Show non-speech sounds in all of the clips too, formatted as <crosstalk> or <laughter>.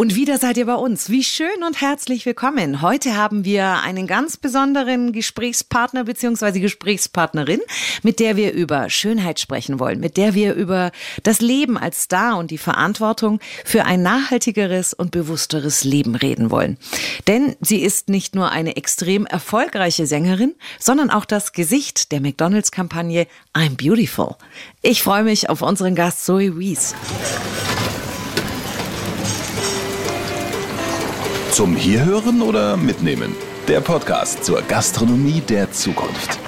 Und wieder seid ihr bei uns. Wie schön und herzlich willkommen. Heute haben wir einen ganz besonderen Gesprächspartner bzw. Gesprächspartnerin, mit der wir über Schönheit sprechen wollen, mit der wir über das Leben als Star und die Verantwortung für ein nachhaltigeres und bewussteres Leben reden wollen. Denn sie ist nicht nur eine extrem erfolgreiche Sängerin, sondern auch das Gesicht der McDonalds-Kampagne I'm Beautiful. Ich freue mich auf unseren Gast Zoe Wies. Zum Hierhören oder Mitnehmen? Der Podcast zur Gastronomie der Zukunft.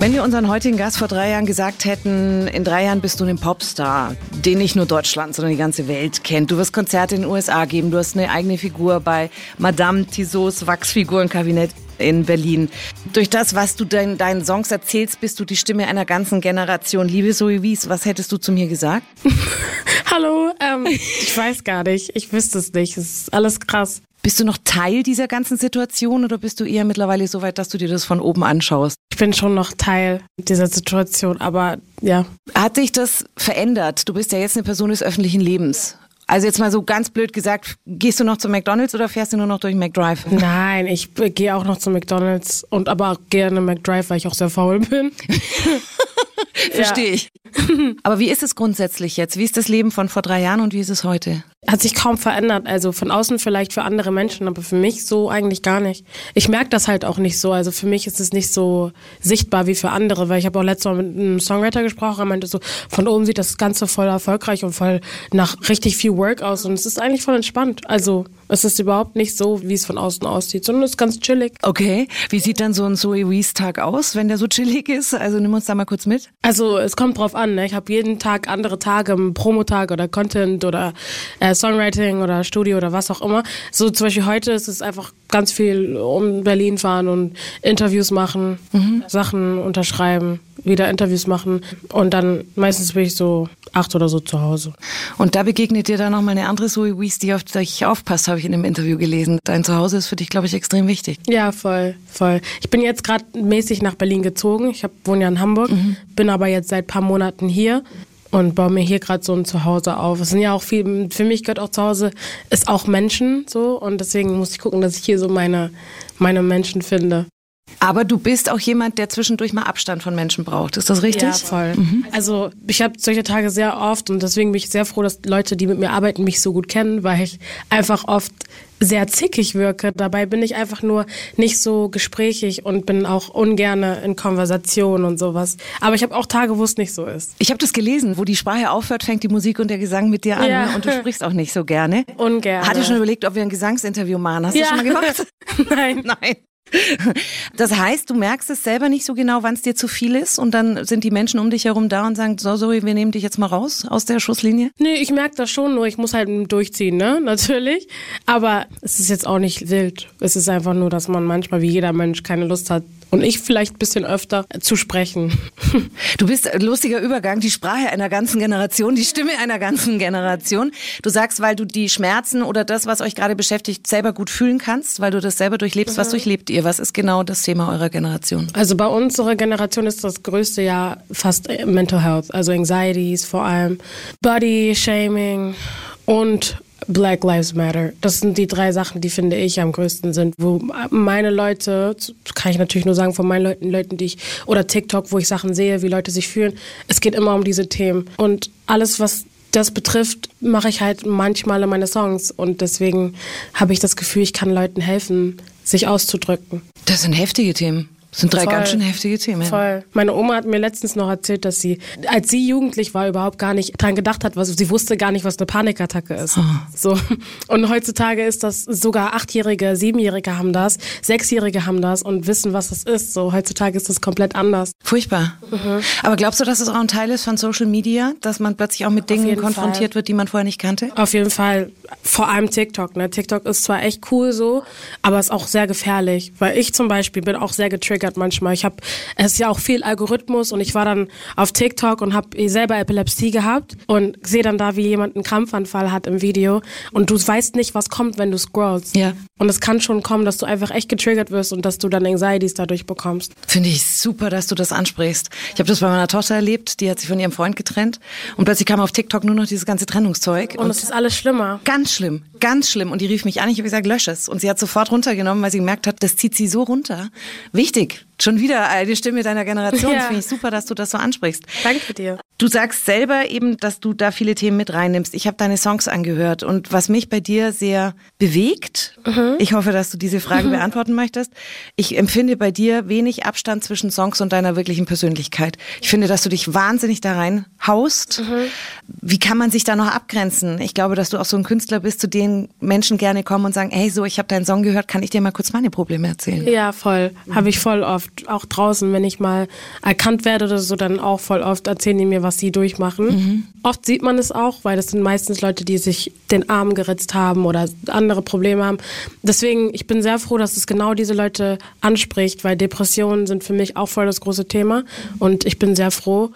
Wenn wir unseren heutigen Gast vor drei Jahren gesagt hätten, in drei Jahren bist du ein Popstar, den nicht nur Deutschland, sondern die ganze Welt kennt. Du wirst Konzerte in den USA geben, du hast eine eigene Figur bei Madame Tussauds Wachsfigurenkabinett in Berlin. Durch das, was du dein, deinen Songs erzählst, bist du die Stimme einer ganzen Generation. Liebe Zoe Wies, was hättest du zu mir gesagt? <laughs> Hallo, ähm, <laughs> ich weiß gar nicht. Ich wüsste es nicht. Es ist alles krass. Bist du noch Teil dieser ganzen Situation oder bist du eher mittlerweile so weit, dass du dir das von oben anschaust? Ich bin schon noch Teil dieser Situation, aber ja. Hat sich das verändert? Du bist ja jetzt eine Person des öffentlichen Lebens. Also jetzt mal so ganz blöd gesagt, gehst du noch zu McDonalds oder fährst du nur noch durch McDrive? <laughs> Nein, ich gehe auch noch zu McDonalds und aber gerne McDrive, weil ich auch sehr faul bin. Verstehe ich. Aber wie ist es grundsätzlich jetzt? Wie ist das Leben von vor drei Jahren und wie ist es heute? Hat sich kaum verändert. Also von außen vielleicht für andere Menschen, aber für mich so eigentlich gar nicht. Ich merke das halt auch nicht so. Also für mich ist es nicht so sichtbar wie für andere, weil ich habe auch letztes Mal mit einem Songwriter gesprochen, er meinte so, von oben sieht das Ganze voll erfolgreich und voll nach richtig viel Work aus und es ist eigentlich voll entspannt. Also es ist überhaupt nicht so, wie es von außen aussieht, sondern es ist ganz chillig. Okay, wie sieht dann so ein Zoe Wees Tag aus, wenn der so chillig ist? Also nimm uns da mal kurz mit. Also es kommt drauf an. Ne? Ich habe jeden Tag andere Tage, Promotag oder Content oder äh, Songwriting oder Studio oder was auch immer. So zum Beispiel heute ist es einfach ganz viel um Berlin fahren und Interviews machen, mhm. Sachen unterschreiben, wieder Interviews machen und dann meistens bin ich so acht oder so zu Hause. Und da begegnet dir dann nochmal eine andere Zoe Wees, die auf dich aufpasst, habe ich in dem Interview gelesen. Dein Zuhause ist für dich, glaube ich, extrem wichtig. Ja, voll, voll. Ich bin jetzt gerade mäßig nach Berlin gezogen. Ich hab, wohne ja in Hamburg, mhm. bin aber jetzt seit paar Monaten hier und baue mir hier gerade so ein Zuhause auf. Es sind ja auch viel, für mich gehört auch zu Hause, ist auch Menschen so und deswegen muss ich gucken, dass ich hier so meine, meine Menschen finde. Aber du bist auch jemand, der zwischendurch mal Abstand von Menschen braucht. Ist das richtig? Ja, voll. Mhm. Also ich habe solche Tage sehr oft und deswegen bin ich sehr froh, dass Leute, die mit mir arbeiten, mich so gut kennen, weil ich einfach oft sehr zickig wirke. Dabei bin ich einfach nur nicht so gesprächig und bin auch ungerne in Konversation und sowas. Aber ich habe auch Tage, wo es nicht so ist. Ich habe das gelesen, wo die Sprache aufhört, fängt die Musik und der Gesang mit dir an ja. Ne? und du sprichst auch nicht so gerne. <laughs> Ungerne. Hatte schon überlegt, ob wir ein Gesangsinterview machen. Hast ja. du schon mal gemacht? <laughs> <laughs> Nein. Nein. Das heißt, du merkst es selber nicht so genau, wann es dir zu viel ist und dann sind die Menschen um dich herum da und sagen, so, so, wir nehmen dich jetzt mal raus aus der Schusslinie? Nee, ich merke das schon, nur ich muss halt durchziehen, ne, <laughs> natürlich. Aber es ist jetzt auch nicht wild. Es ist einfach nur, dass man manchmal, wie jeder Mensch, keine Lust hat, und ich vielleicht ein bisschen öfter zu sprechen. <laughs> Du bist ein lustiger Übergang, die Sprache einer ganzen Generation, die Stimme einer ganzen Generation. Du sagst, weil du die Schmerzen oder das, was euch gerade beschäftigt, selber gut fühlen kannst, weil du das selber durchlebst. Was mhm. durchlebt ihr? Was ist genau das Thema eurer Generation? Also bei unserer Generation ist das größte ja fast Mental Health, also Anxieties vor allem, Body Shaming und Black Lives Matter. Das sind die drei Sachen, die finde ich am größten sind, wo meine Leute, kann ich natürlich nur sagen von meinen Leuten, Leuten, die ich, oder TikTok, wo ich Sachen sehe, wie Leute sich fühlen. Es geht immer um diese Themen. Und alles, was das betrifft, mache ich halt manchmal in meine Songs. Und deswegen habe ich das Gefühl, ich kann Leuten helfen, sich auszudrücken. Das sind heftige Themen. Das sind drei Voll. ganz schön heftige Themen. Voll. Meine Oma hat mir letztens noch erzählt, dass sie, als sie jugendlich war, überhaupt gar nicht dran gedacht hat, was sie wusste gar nicht, was eine Panikattacke ist. Oh. So. Und heutzutage ist das sogar Achtjährige, Siebenjährige haben das, Sechsjährige haben das und wissen, was das ist. So heutzutage ist das komplett anders. Furchtbar. Mhm. Aber glaubst du, dass es auch ein Teil ist von Social Media, dass man plötzlich auch mit Dingen konfrontiert Fall. wird, die man vorher nicht kannte? Auf jeden Fall. vor allem TikTok. Ne? TikTok ist zwar echt cool so, aber ist auch sehr gefährlich, weil ich zum Beispiel bin auch sehr getriggert manchmal. Ich habe, es ist ja auch viel Algorithmus und ich war dann auf TikTok und habe selber Epilepsie gehabt und sehe dann da, wie jemand einen Krampfanfall hat im Video und du weißt nicht, was kommt, wenn du scrollst. Ja. Und es kann schon kommen, dass du einfach echt getriggert wirst und dass du dann Anxieties dadurch bekommst. Finde ich super, dass du das ansprichst. Ich habe das bei meiner Tochter erlebt, die hat sich von ihrem Freund getrennt und plötzlich kam auf TikTok nur noch dieses ganze Trennungszeug. Und es ist alles schlimmer. Ganz schlimm, ganz schlimm. Und die rief mich an, ich habe gesagt, lösch es. Und sie hat sofort runtergenommen, weil sie gemerkt hat, das zieht sie so runter. Wichtig, think schon wieder eine Stimme deiner Generation. Ja. Das finde ich super, dass du das so ansprichst. Danke dir. Du sagst selber eben, dass du da viele Themen mit reinnimmst. Ich habe deine Songs angehört und was mich bei dir sehr bewegt, ich hoffe, dass du diese Frage beantworten möchtest. Ich empfinde bei dir wenig Abstand zwischen Songs und deiner wirklichen Persönlichkeit. Ich finde, dass du dich wahnsinnig da reinhaust. Wie kann man sich da noch abgrenzen? Ich glaube, dass du auch so ein Künstler bist, zu denen Menschen gerne kommen und sagen, hey, so, ich habe deinen Song gehört, kann ich dir mal kurz meine Probleme erzählen? Ja, voll. Habe ich voll oft. Auch draußen, wenn ich mal erkannt werde oder so, dann auch voll oft erzählen die mir, was sie durchmachen. Oft sieht man es auch, weil das sind meistens Leute, die sich den Arm geritzt haben oder andere Probleme haben. Deswegen, ich bin sehr froh, dass es genau diese Leute anspricht, weil Depressionen sind für mich auch voll das große Thema. Und ich bin sehr froh.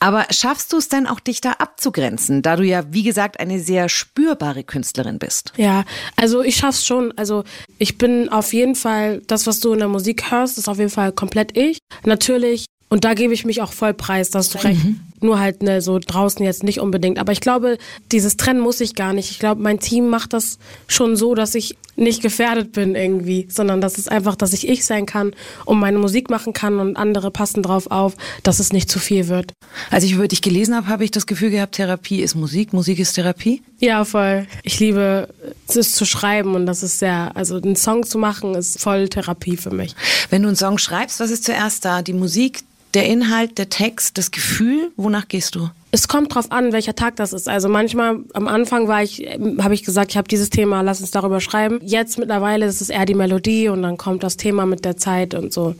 Aber schaffst du es denn auch, dich da abzugrenzen, da du ja, wie gesagt, eine sehr spürbare Künstlerin bist? Ja, also ich schaff's schon. Also ich bin auf jeden Fall, das, was du in der Musik hörst, ist auf jeden Fall komplett ich. Natürlich, und da gebe ich mich auch voll preis, dass du recht. Nur halt ne, so draußen jetzt nicht unbedingt. Aber ich glaube, dieses Trennen muss ich gar nicht. Ich glaube, mein Team macht das schon so, dass ich nicht gefährdet bin irgendwie, sondern dass es einfach, dass ich ich sein kann und meine Musik machen kann und andere passen drauf auf, dass es nicht zu viel wird. Als ich über dich gelesen habe, habe ich das Gefühl gehabt, Therapie ist Musik, Musik ist Therapie. Ja, voll. Ich liebe es zu schreiben und das ist sehr, also einen Song zu machen ist voll Therapie für mich. Wenn du einen Song schreibst, was ist zuerst da? Die Musik, der Inhalt, der Text, das Gefühl? Wonach gehst du? Es kommt drauf an, welcher Tag das ist. Also manchmal am Anfang war ich, habe ich gesagt, ich habe dieses Thema, lass uns darüber schreiben. Jetzt mittlerweile ist es eher die Melodie und dann kommt das Thema mit der Zeit und so.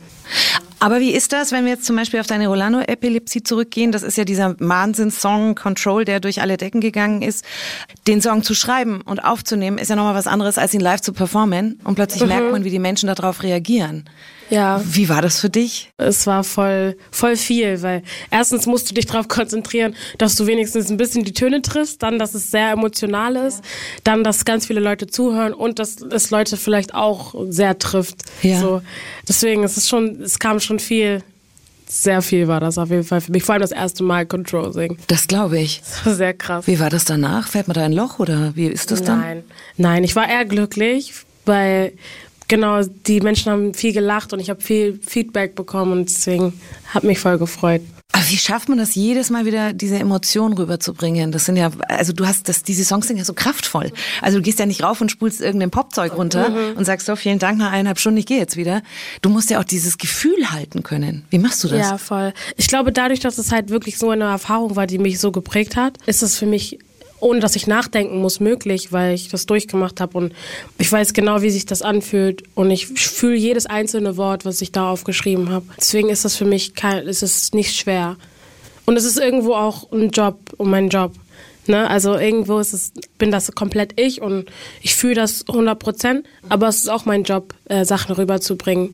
Aber wie ist das, wenn wir jetzt zum Beispiel auf deine Rolando-Epilepsie zurückgehen? Das ist ja dieser Wahnsinns-Song Control, der durch alle Decken gegangen ist. Den Song zu schreiben und aufzunehmen, ist ja nochmal was anderes, als ihn live zu performen. Und plötzlich merkt man, wie die Menschen darauf reagieren. Ja. Wie war das für dich? Es war voll, voll viel, weil erstens musst du dich darauf konzentrieren, dass du wenigstens ein bisschen die Töne triffst, dann, dass es sehr emotional ist, dann, dass ganz viele Leute zuhören und dass es Leute vielleicht auch sehr trifft. Ja. So. Deswegen, es ist schon, es kam schon viel, sehr viel war das auf jeden Fall für mich. Vor allem das erste Mal Control singen. Das glaube ich. Das war sehr krass. Wie war das danach? Fällt man da ein Loch oder wie ist das dann? Nein, nein, ich war eher glücklich, weil genau die Menschen haben viel gelacht und ich habe viel Feedback bekommen und deswegen hat mich voll gefreut. Aber wie schafft man das jedes Mal wieder, diese Emotionen rüberzubringen? Das sind ja, also du hast das, diese Songs sind ja so kraftvoll. Also du gehst ja nicht rauf und spulst irgendein Popzeug runter und sagst so, vielen Dank, nach eineinhalb Stunden, ich gehe jetzt wieder. Du musst ja auch dieses Gefühl halten können. Wie machst du das? Ja, voll. Ich glaube, dadurch, dass es halt wirklich so eine Erfahrung war, die mich so geprägt hat, ist es für mich ohne dass ich nachdenken muss, möglich, weil ich das durchgemacht habe und ich weiß genau, wie sich das anfühlt und ich fühle jedes einzelne Wort, was ich da aufgeschrieben habe. Deswegen ist das für mich kein, ist es nicht schwer. Und es ist irgendwo auch ein Job und mein Job. Ne? Also irgendwo ist es, bin das komplett ich und ich fühle das 100 Prozent, aber es ist auch mein Job, äh, Sachen rüberzubringen.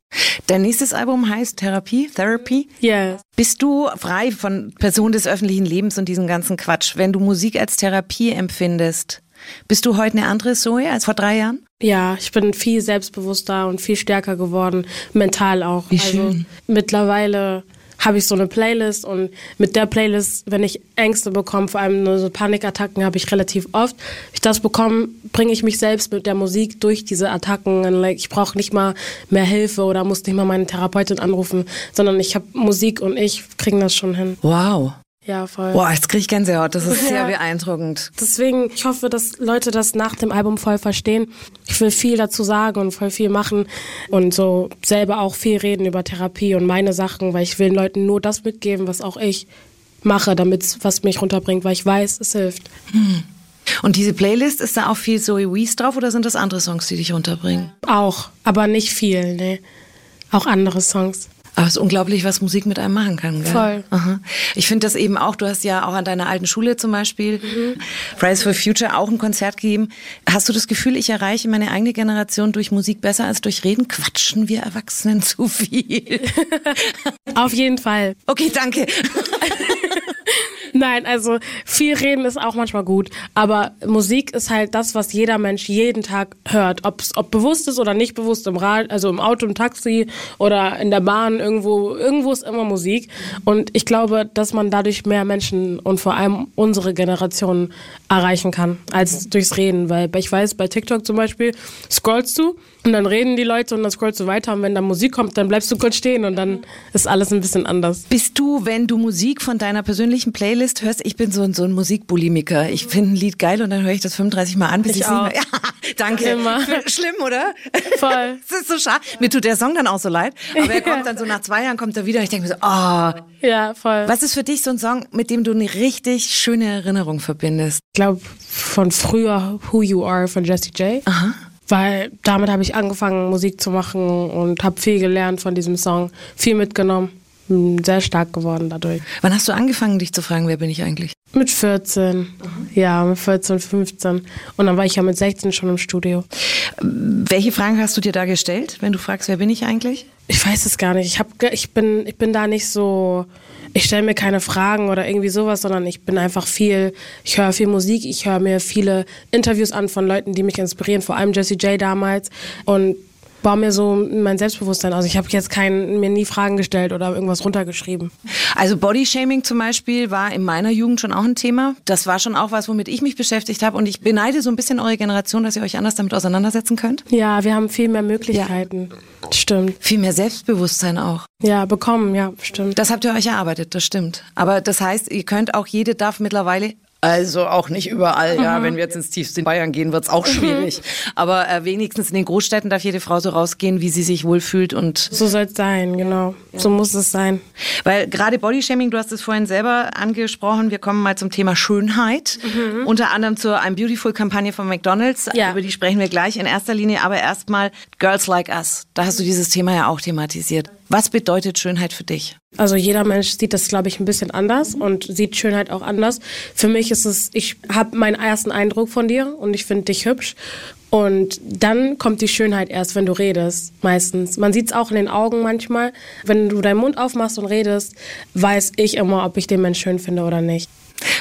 Dein nächstes Album heißt Therapie, Therapy. Yes. Bist du frei von Person des öffentlichen Lebens und diesem ganzen Quatsch? Wenn du Musik als Therapie empfindest, bist du heute eine andere Zoe als vor drei Jahren? Ja, ich bin viel selbstbewusster und viel stärker geworden, mental auch. Wie Also schön. mittlerweile habe ich so eine Playlist und mit der Playlist, wenn ich Ängste bekomme, vor allem so Panikattacken habe ich relativ oft. Ich das bekomme, bringe ich mich selbst mit der Musik durch diese Attacken. Und like, ich brauche nicht mal mehr Hilfe oder muss nicht mal meine Therapeutin anrufen, sondern ich habe Musik und ich kriegen das schon hin. Wow. Ja, voll. Boah, jetzt kriege ich Gänsehaut. Das ist <laughs> sehr Ja. beeindruckend. Deswegen, ich hoffe, dass Leute das nach dem Album voll verstehen. Ich will viel dazu sagen und voll viel machen und so selber auch viel reden über Therapie und meine Sachen, weil ich will den Leuten nur das mitgeben, was auch ich mache, damit was mich runterbringt, weil ich weiß, es hilft. Und diese Playlist, ist da auch viel Zoe Wees drauf oder sind das andere Songs, die dich runterbringen? Auch, aber nicht viel, ne. Auch andere Songs. Aber es ist unglaublich, was Musik mit einem machen kann. Gell? Voll. Aha. Ich finde das eben auch, du hast ja auch an deiner alten Schule zum Beispiel, mhm. Fridays for Future, auch ein Konzert gegeben. Hast du das Gefühl, ich erreiche meine eigene Generation durch Musik besser als durch Reden? Quatschen wir Erwachsenen zu viel? <laughs> Auf jeden Fall. Okay, danke. <laughs> <laughs> Nein, also viel reden ist auch manchmal gut, aber Musik ist halt das, was jeder Mensch jeden Tag hört, Ob's, ob bewusst ist oder nicht bewusst im Rad, also im Auto, im Taxi oder in der Bahn irgendwo, irgendwo ist immer Musik. Und ich glaube, dass man dadurch mehr Menschen und vor allem unsere Generation erreichen kann als durchs Reden, weil ich weiß, bei TikTok zum Beispiel scrollst du und dann reden die Leute und dann scrollst du weiter und wenn da Musik kommt, dann bleibst du kurz stehen und dann ist alles ein bisschen anders. Bist du, wenn du Musik von deiner persönlichen Playlist hörst, ich bin so ein, so ein Musikbulimiker. Ich finde ein Lied geil und dann höre ich das 35 Mal an, bis ich, ich auch. <laughs> Ja, danke. Immer. Schlimm, oder? Voll. <laughs> Das ist so schade. Mir tut der Song dann auch so leid, aber er kommt dann so nach zwei Jahren kommt er wieder. Ich denke mir so, oh. Ja, voll. Was ist für dich so ein Song, mit dem du eine richtig schöne Erinnerung verbindest? Ich glaube von früher Who You Are von Jessie J. Aha weil damit habe ich angefangen, Musik zu machen und habe viel gelernt von diesem Song, viel mitgenommen. Bin sehr stark geworden dadurch. Wann hast du angefangen, dich zu fragen, wer bin ich eigentlich? Mit 14. Mhm. Ja, mit 14, 15. Und dann war ich ja mit 16 schon im Studio. Welche Fragen hast du dir da gestellt, wenn du fragst, wer bin ich eigentlich? Ich weiß es gar nicht. Ich, hab, ich, bin, ich bin da nicht so ich stelle mir keine Fragen oder irgendwie sowas, sondern ich bin einfach viel, ich höre viel Musik, ich höre mir viele Interviews an von Leuten, die mich inspirieren, vor allem Jessie J damals. Und baue mir so mein Selbstbewusstsein aus. Ich habe jetzt kein, mir nie Fragen gestellt oder irgendwas runtergeschrieben. Also Bodyshaming zum Beispiel war in meiner Jugend schon auch ein Thema. Das war schon auch was, womit ich mich beschäftigt habe. Und ich beneide so ein bisschen eure Generation, dass ihr euch anders damit auseinandersetzen könnt. Ja, wir haben viel mehr Möglichkeiten. Ja. Stimmt. Viel mehr Selbstbewusstsein auch. Ja, bekommen, ja, stimmt. Das habt ihr euch erarbeitet, das stimmt. Aber das heißt, ihr könnt auch, jede darf mittlerweile also auch nicht überall, ja. Mhm. Wenn wir jetzt ins tiefste Bayern gehen, wird's auch mhm. schwierig. Aber äh, wenigstens in den Großstädten darf jede Frau so rausgehen, wie sie sich wohlfühlt und. So soll es sein, genau. Ja. So muss es sein. Weil gerade Bodyshaming, du hast es vorhin selber angesprochen, wir kommen mal zum Thema Schönheit. Mhm. Unter anderem zur I'm Beautiful-Kampagne von McDonalds. Ja. Über die sprechen wir gleich in erster Linie, aber erstmal Girls Like Us. Da hast du dieses Thema ja auch thematisiert. Was bedeutet Schönheit für dich? Also jeder Mensch sieht das, glaube ich, ein bisschen anders und sieht Schönheit auch anders. Für mich ist es, ich habe meinen ersten Eindruck von dir und ich finde dich hübsch. Und dann kommt die Schönheit erst, wenn du redest, meistens. Man sieht es auch in den Augen manchmal. Wenn du deinen Mund aufmachst und redest, weiß ich immer, ob ich den Mensch schön finde oder nicht.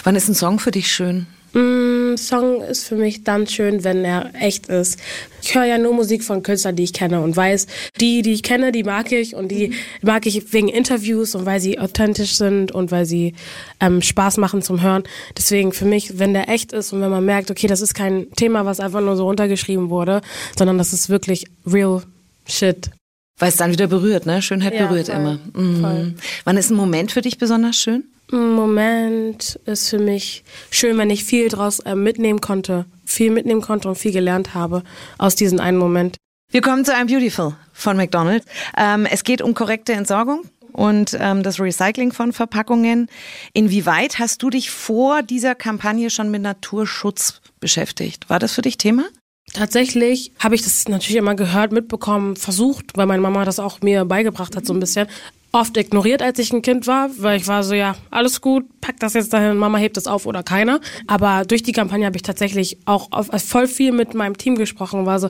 Wann ist ein Song für dich schön? Mm, Song ist für mich dann schön, wenn er echt ist. Ich höre ja nur Musik von Künstlern, die ich kenne und weiß, die, die ich kenne, die mag ich und die mag ich wegen Interviews und weil sie authentisch sind und weil sie ähm, Spaß machen zum Hören. Deswegen für mich, wenn der echt ist und wenn man merkt, okay, das ist kein Thema, was einfach nur so runtergeschrieben wurde, sondern das ist wirklich real shit. Weil es dann wieder berührt, ne? Schönheit ja, berührt voll, immer. Mhm. Wann ist ein Moment für dich besonders schön? Moment ist für mich schön, wenn ich viel draus äh, mitnehmen konnte, viel mitnehmen konnte und viel gelernt habe aus diesem einen Moment. Wir kommen zu einem Beautiful von McDonald's. Ähm, es geht um korrekte Entsorgung und ähm, das Recycling von Verpackungen. Inwieweit hast du dich vor dieser Kampagne schon mit Naturschutz beschäftigt? War das für dich Thema? Tatsächlich habe ich das natürlich immer gehört, mitbekommen, versucht, weil meine Mama das auch mir beigebracht hat so ein bisschen oft ignoriert, als ich ein Kind war, weil ich war so, ja, alles gut, pack das jetzt dahin, Mama hebt es auf oder keiner. Aber durch die Kampagne habe ich tatsächlich auch auf, voll viel mit meinem Team gesprochen und war so,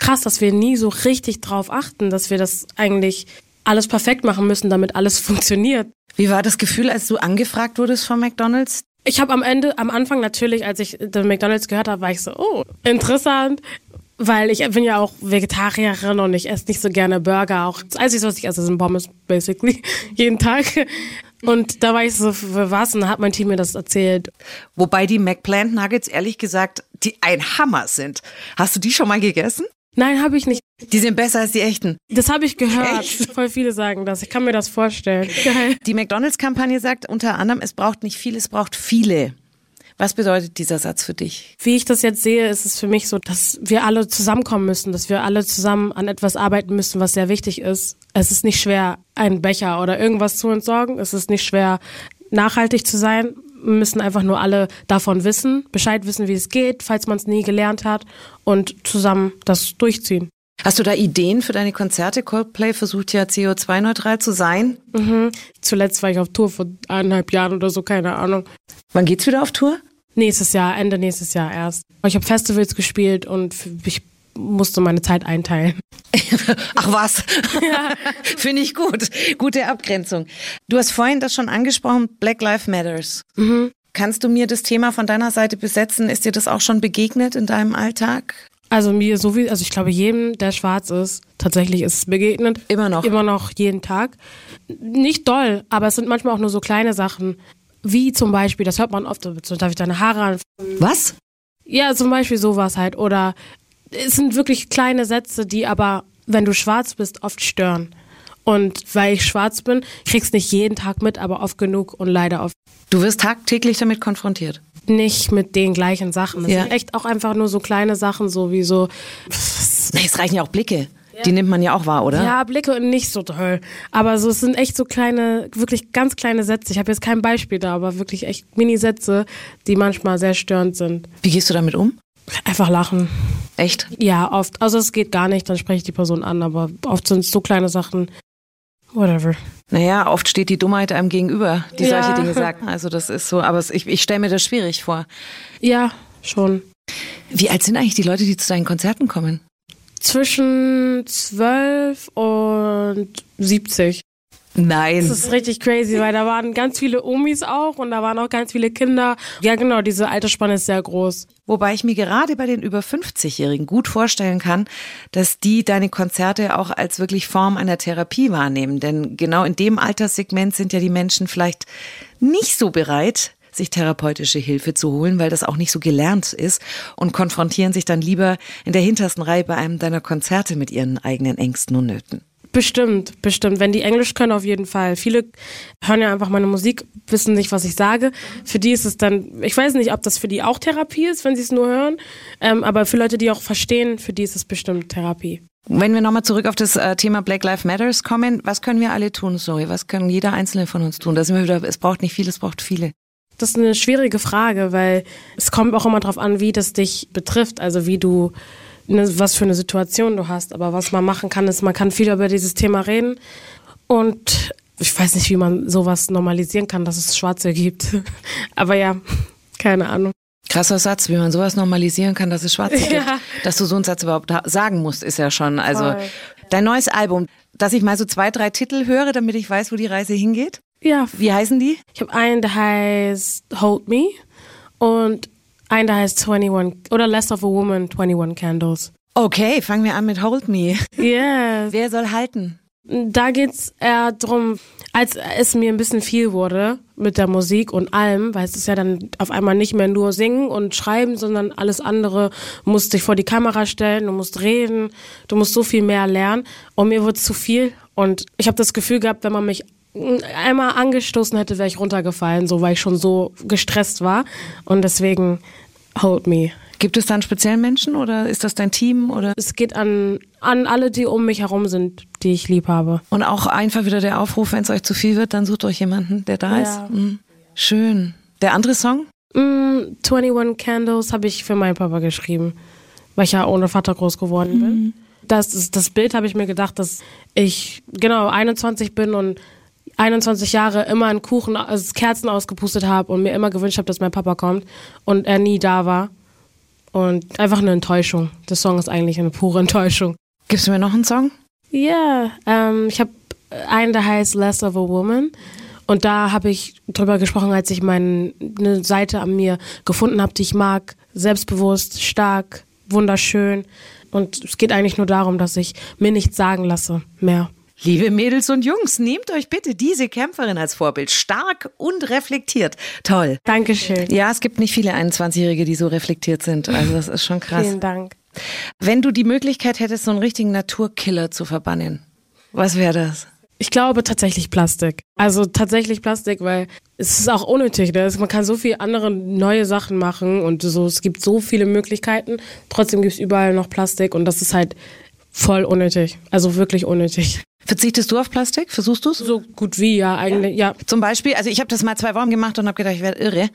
krass, dass wir nie so richtig drauf achten, dass wir das eigentlich alles perfekt machen müssen, damit alles <laughs> funktioniert. Wie war das Gefühl, als du angefragt wurdest von McDonald's? Ich habe am Ende, am Anfang natürlich, als ich den McDonald's gehört habe, war ich so, oh, interessant weil ich bin ja auch Vegetarierin und ich esse nicht so gerne Burger. Auch das Einzige, was ich esse, sind Pommes, basically, <laughs> jeden Tag. Und da war ich so, für was? Und dann hat mein Team mir das erzählt. Wobei die McPlant Nuggets, ehrlich gesagt, die ein Hammer sind. Hast du die schon mal gegessen? Nein, habe ich nicht. Die sind besser als die echten. Das habe ich gehört. Echt? <laughs> Voll viele sagen das. Ich kann mir das vorstellen. Geil. Die McDonalds-Kampagne sagt unter anderem, es braucht nicht viel, es braucht viele. Was bedeutet dieser Satz für dich? Wie ich das jetzt sehe, ist es für mich so, dass wir alle zusammenkommen müssen, dass wir alle zusammen an etwas arbeiten müssen, was sehr wichtig ist. Es ist nicht schwer, einen Becher oder irgendwas zu entsorgen. Es ist nicht schwer, nachhaltig zu sein. Wir müssen einfach nur alle davon wissen, Bescheid wissen, wie es geht, falls man es nie gelernt hat und zusammen das durchziehen. Hast du da Ideen für deine Konzerte? Coldplay versucht ja CO2-neutral zu sein. Mhm. Zuletzt war ich auf Tour vor eineinhalb Jahren oder so, keine Ahnung. Wann geht's wieder auf Tour? Nächstes Jahr, Ende nächstes Jahr erst. Ich habe Festivals gespielt und ich musste meine Zeit einteilen. <laughs> Ach was, ja. <laughs> finde ich gut. Gute Abgrenzung. Du hast vorhin das schon angesprochen, Black Lives Matters. Mhm. Kannst du mir das Thema von deiner Seite besetzen? Ist dir das auch schon begegnet in deinem Alltag? Also mir so wie, also ich glaube jedem, der schwarz ist, tatsächlich ist es begegnet. Immer noch. Immer noch jeden Tag. Nicht doll, aber es sind manchmal auch nur so kleine Sachen. Wie zum Beispiel, das hört man oft, darf ich deine Haare an. Was? Ja, zum Beispiel sowas halt. Oder es sind wirklich kleine Sätze, die aber, wenn du schwarz bist, oft stören. Und weil ich schwarz bin, kriegst nicht jeden Tag mit, aber oft genug und leider oft. Du wirst tagtäglich damit konfrontiert? Nicht mit den gleichen Sachen. Es ja. sind echt auch einfach nur so kleine Sachen, so wie so. Es reichen ja auch Blicke. Die nimmt man ja auch wahr, oder? Ja, Blicke und nicht so toll. Aber so, es sind echt so kleine, wirklich ganz kleine Sätze. Ich habe jetzt kein Beispiel da, aber wirklich echt Mini-Sätze, die manchmal sehr störend sind. Wie gehst du damit um? Einfach lachen. Echt? Ja, oft. Also es geht gar nicht, dann spreche ich die Person an, aber oft sind es so kleine Sachen. Whatever. Naja, oft steht die Dummheit einem gegenüber, die ja. solche Dinge sagt. Also das ist so, aber ich, ich stelle mir das schwierig vor. Ja, schon. Wie alt sind eigentlich die Leute, die zu deinen Konzerten kommen? Zwischen 12 und 70. Nein. Das ist richtig crazy, weil da waren ganz viele Omis auch und da waren auch ganz viele Kinder. Ja, genau, diese Altersspanne ist sehr groß. Wobei ich mir gerade bei den über 50-Jährigen gut vorstellen kann, dass die deine Konzerte auch als wirklich Form einer Therapie wahrnehmen. Denn genau in dem Alterssegment sind ja die Menschen vielleicht nicht so bereit, sich therapeutische Hilfe zu holen, weil das auch nicht so gelernt ist und konfrontieren sich dann lieber in der hintersten Reihe bei einem deiner Konzerte mit ihren eigenen Ängsten und Nöten. Bestimmt, bestimmt. Wenn die Englisch können, auf jeden Fall. Viele hören ja einfach meine Musik, wissen nicht, was ich sage. Für die ist es dann, ich weiß nicht, ob das für die auch Therapie ist, wenn sie es nur hören. Ähm, aber für Leute, die auch verstehen, für die ist es bestimmt Therapie. Wenn wir nochmal zurück auf das äh, Thema Black Lives Matters kommen, was können wir alle tun, Zoe? Was können jeder Einzelne von uns tun? Da sind wir wieder, es braucht nicht viel, es braucht viele. Das ist eine schwierige Frage, weil es kommt auch immer darauf an, wie das dich betrifft, also wie du was für eine Situation du hast. Aber was man machen kann, ist, man kann viel über dieses Thema reden. Und ich weiß nicht, wie man sowas normalisieren kann, dass es Schwarze gibt. <laughs> Aber ja, keine Ahnung. Krasser Satz, wie man sowas normalisieren kann, dass es Schwarze <laughs> gibt. Ja. Dass du so einen Satz überhaupt sagen musst, ist ja schon. Also Voll. dein neues Album, dass ich mal so zwei, drei Titel höre, damit ich weiß, wo die Reise hingeht. Ja. Wie heißen die? Ich habe einen, der heißt Hold Me und einen, der heißt 21 oder Less of a Woman, 21 Candles. Okay, fangen wir an mit Hold Me. Yes. Wer soll halten? Da geht's eher drum, als es mir ein bisschen viel wurde mit der Musik und allem, weil es ist ja dann auf einmal nicht mehr nur singen und schreiben, sondern alles andere. Du musst dich vor die Kamera stellen, du musst reden, du musst so viel mehr lernen. Und mir wurde zu viel. Und ich habe das Gefühl gehabt, wenn man mich einmal angestoßen hätte, wäre ich runtergefallen, so weil ich schon so gestresst war. Und deswegen hold me. Gibt es da einen speziellen Menschen oder ist das dein Team oder? Es geht an, an alle, die um mich herum sind, die ich lieb habe. Und auch einfach wieder der Aufruf, wenn es euch zu viel wird, dann sucht euch jemanden, der da ja. ist. Mhm. Schön. Der andere Song? Mm, 21 Candles habe ich für meinen Papa geschrieben, weil ich ja ohne Vater groß geworden bin. Mhm. Das, das Bild habe ich mir gedacht, dass ich genau 21 bin und 21 Jahre immer einen Kuchen, also Kerzen ausgepustet habe und mir immer gewünscht habe, dass mein Papa kommt und er nie da war. Und einfach eine Enttäuschung. Der Song ist eigentlich eine pure Enttäuschung. Gibst du mir noch einen Song? Ja, yeah, ähm, ich habe einen, der heißt Less of a Woman. Und da habe ich drüber gesprochen, als ich meine eine Seite an mir gefunden habe, die ich mag. Selbstbewusst, stark, wunderschön. Und es geht eigentlich nur darum, dass ich mir nichts sagen lasse mehr. Liebe Mädels und Jungs, nehmt euch bitte diese Kämpferin als Vorbild. Stark und reflektiert. Toll. Dankeschön. Ja, es gibt nicht viele 21-Jährige, die so reflektiert sind. Also das ist schon krass. Vielen Dank. Wenn du die Möglichkeit hättest, so einen richtigen Naturkiller zu verbannen, was wäre das? Ich glaube tatsächlich Plastik. Also tatsächlich Plastik, weil es ist auch unnötig. Ne? Man kann so viele andere neue Sachen machen und so, es gibt so viele Möglichkeiten. Trotzdem gibt es überall noch Plastik und das ist halt voll unnötig. Also wirklich unnötig. Verzichtest du auf Plastik? Versuchst du es? So gut wie, ja, eigentlich, ja. Zum Beispiel, also ich habe das mal zwei Wochen gemacht und habe gedacht, ich werde irre.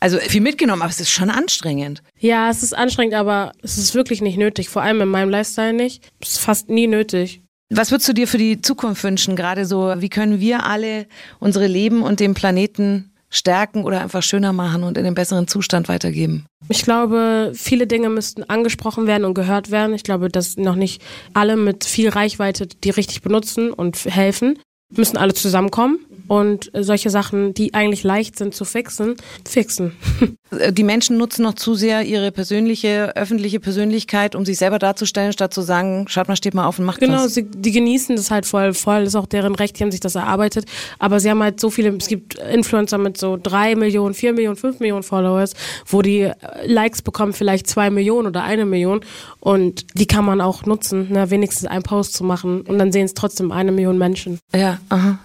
Also viel mitgenommen, aber es ist schon anstrengend. Ja, es ist anstrengend, aber es ist wirklich nicht nötig. Vor allem in meinem Lifestyle nicht. Es ist fast nie nötig. Was würdest du dir für die Zukunft wünschen? Gerade so, wie können wir alle unsere Leben und den Planeten stärken oder einfach schöner machen und in einen besseren Zustand weitergeben? Ich glaube, viele Dinge müssten angesprochen werden und gehört werden. Ich glaube, dass noch nicht alle mit viel Reichweite die richtig benutzen und helfen. Müssen alle zusammenkommen und solche Sachen, die eigentlich leicht sind zu fixen, fixen. <laughs> Die Menschen nutzen noch zu sehr ihre persönliche, öffentliche Persönlichkeit, um sich selber darzustellen, statt zu sagen, schaut mal, steht mal auf und macht genau, was. Genau, die genießen das halt voll, voll, ist auch deren Recht, die haben sich das erarbeitet. Aber sie haben halt so viele, es gibt Influencer mit so drei Millionen, vier Millionen, fünf Millionen Followers, wo die Likes bekommen, vielleicht zwei Millionen oder eine Million. Und die kann man auch nutzen, ne, wenigstens einen Post zu machen. Und dann sehen es trotzdem eine Million Menschen. Ja, aha.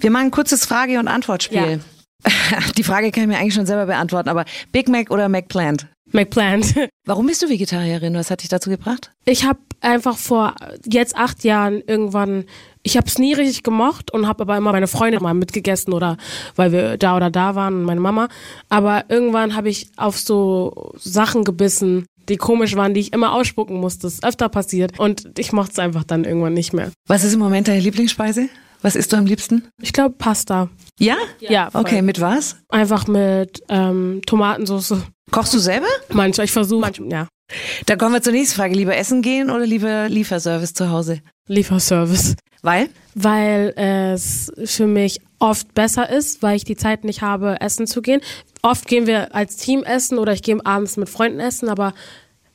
Wir machen ein kurzes Frage- und Antwortspiel. Ja. <laughs> Die Frage kann ich mir eigentlich schon selber beantworten, aber Big Mac oder McPlant? McPlant. <laughs> Warum bist du Vegetarierin? Was hat dich dazu gebracht? Ich habe einfach vor jetzt acht Jahren irgendwann, ich habe es nie richtig gemocht und habe aber immer meine Freunde mal mitgegessen oder weil wir da oder da waren und meine Mama. Aber irgendwann habe ich auf so Sachen gebissen, die komisch waren, die ich immer ausspucken musste. Das ist öfter passiert und ich mochte es einfach dann irgendwann nicht mehr. Was ist im Moment deine Lieblingsspeise? Was isst du am liebsten? Ich glaube Pasta. Ja? Ja. Voll. Okay, mit was? Einfach mit ähm, Tomatensauce. Kochst du selber? Manchmal, ich versuche. Manchmal, ja. Da kommen wir zur nächsten Frage. Lieber essen gehen oder lieber Lieferservice zu Hause? Lieferservice. Weil? Weil es für mich oft besser ist, weil ich die Zeit nicht habe, essen zu gehen. Oft gehen wir als Team essen oder ich gehe abends mit Freunden essen, aber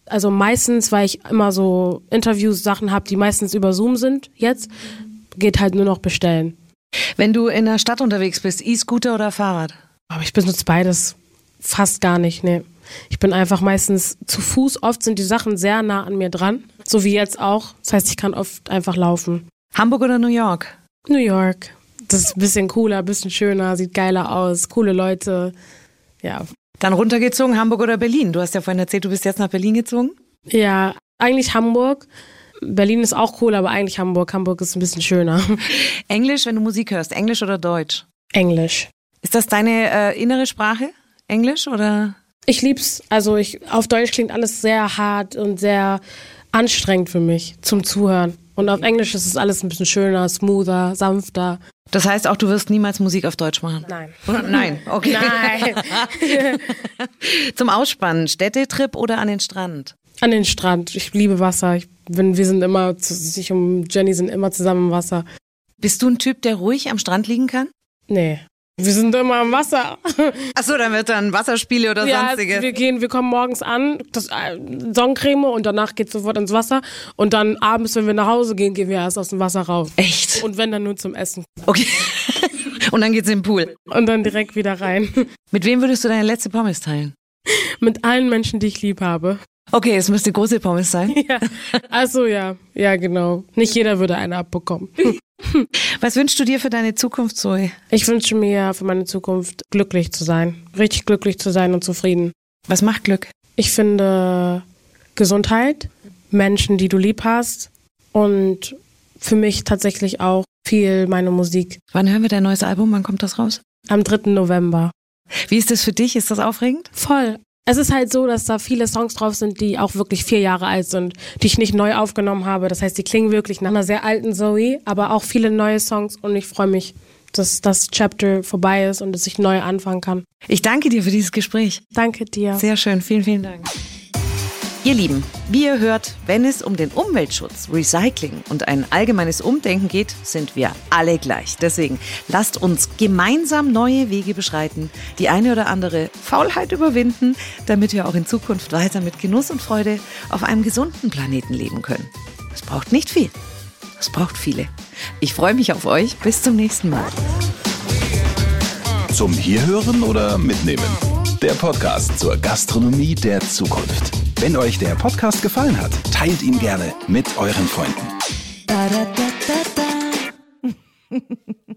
also meistens, weil ich immer so Interviews, Sachen habe, die meistens über Zoom sind jetzt, geht halt nur noch bestellen. Wenn du in der Stadt unterwegs bist, E-Scooter oder Fahrrad? Aber ich benutze beides fast gar nicht, nee. Ich bin einfach meistens zu Fuß. Oft sind die Sachen sehr nah an mir dran. So wie jetzt auch. Das heißt, ich kann oft einfach laufen. Hamburg oder New York? New York. Das ist ein bisschen cooler, ein bisschen schöner, sieht geiler aus, coole Leute. Ja. Dann runtergezogen, Hamburg oder Berlin? Du hast ja vorhin erzählt, du bist jetzt nach Berlin gezogen. Ja, eigentlich Hamburg. Berlin ist auch cool, aber eigentlich Hamburg. Hamburg ist ein bisschen schöner. <laughs> Englisch, wenn du Musik hörst, Englisch oder Deutsch? Englisch. Ist das deine äh, innere Sprache? Englisch oder? Ich lieb's. Also ich, auf Deutsch klingt alles sehr hart und sehr anstrengend für mich zum Zuhören. Und auf Englisch ist es alles ein bisschen schöner, smoother, sanfter. Das heißt auch, du wirst niemals Musik auf Deutsch machen? Nein. Nein, <laughs> okay. Nein. <laughs> Zum Ausspannen, Städtetrip oder an den Strand? An den Strand. Ich liebe Wasser. Ich bin, wir sind immer, ich und Jenny sind immer zusammen im Wasser. Bist du ein Typ, der ruhig am Strand liegen kann? Nee. Wir sind immer am Wasser. Achso, dann wird dann Wasserspiele oder ja, sonstiges. Wir gehen, wir kommen morgens an, das äh, Sonnencreme und danach geht sofort ins Wasser. Und dann abends, wenn wir nach Hause gehen, gehen wir erst aus dem Wasser raus. Echt? Und wenn dann nur zum Essen. Okay. <laughs> und dann geht's in den Pool. Und dann direkt wieder rein. Mit wem würdest du deine letzte Pommes teilen? Mit allen Menschen, die ich lieb habe. Okay, es müsste große Pommes sein. <laughs> Ja. Also ja, ja genau. Nicht jeder würde eine abbekommen. <laughs> Was wünschst du dir für deine Zukunft, Zoe? Ich wünsche mir für meine Zukunft glücklich zu sein. Richtig glücklich zu sein und zufrieden. Was macht Glück? Ich finde Gesundheit, Menschen, die du lieb hast und für mich tatsächlich auch viel meine Musik. Wann hören wir dein neues Album? Wann kommt das raus? Am 3. November. Wie ist das für dich? Ist das aufregend? Voll. Es ist halt so, dass da viele Songs drauf sind, die auch wirklich vier Jahre alt sind, die ich nicht neu aufgenommen habe. Das heißt, die klingen wirklich nach einer sehr alten Zoe, aber auch viele neue Songs und ich freue mich, dass das Chapter vorbei ist und dass ich neu anfangen kann. Ich danke dir für dieses Gespräch. Danke dir. Sehr schön, vielen, vielen Dank. Ihr Lieben, wie ihr hört, wenn es um den Umweltschutz, Recycling und ein allgemeines Umdenken geht, sind wir alle gleich. Deswegen lasst uns gemeinsam neue Wege beschreiten, die eine oder andere Faulheit überwinden, damit wir auch in Zukunft weiter mit Genuss und Freude auf einem gesunden Planeten leben können. Es braucht nicht viel, es braucht viele. Ich freue mich auf euch. Bis zum nächsten Mal. Zum Hierhören oder Mitnehmen? Der Podcast zur Gastronomie der Zukunft. Wenn euch der Podcast gefallen hat, teilt ihn gerne mit euren Freunden. <laughs>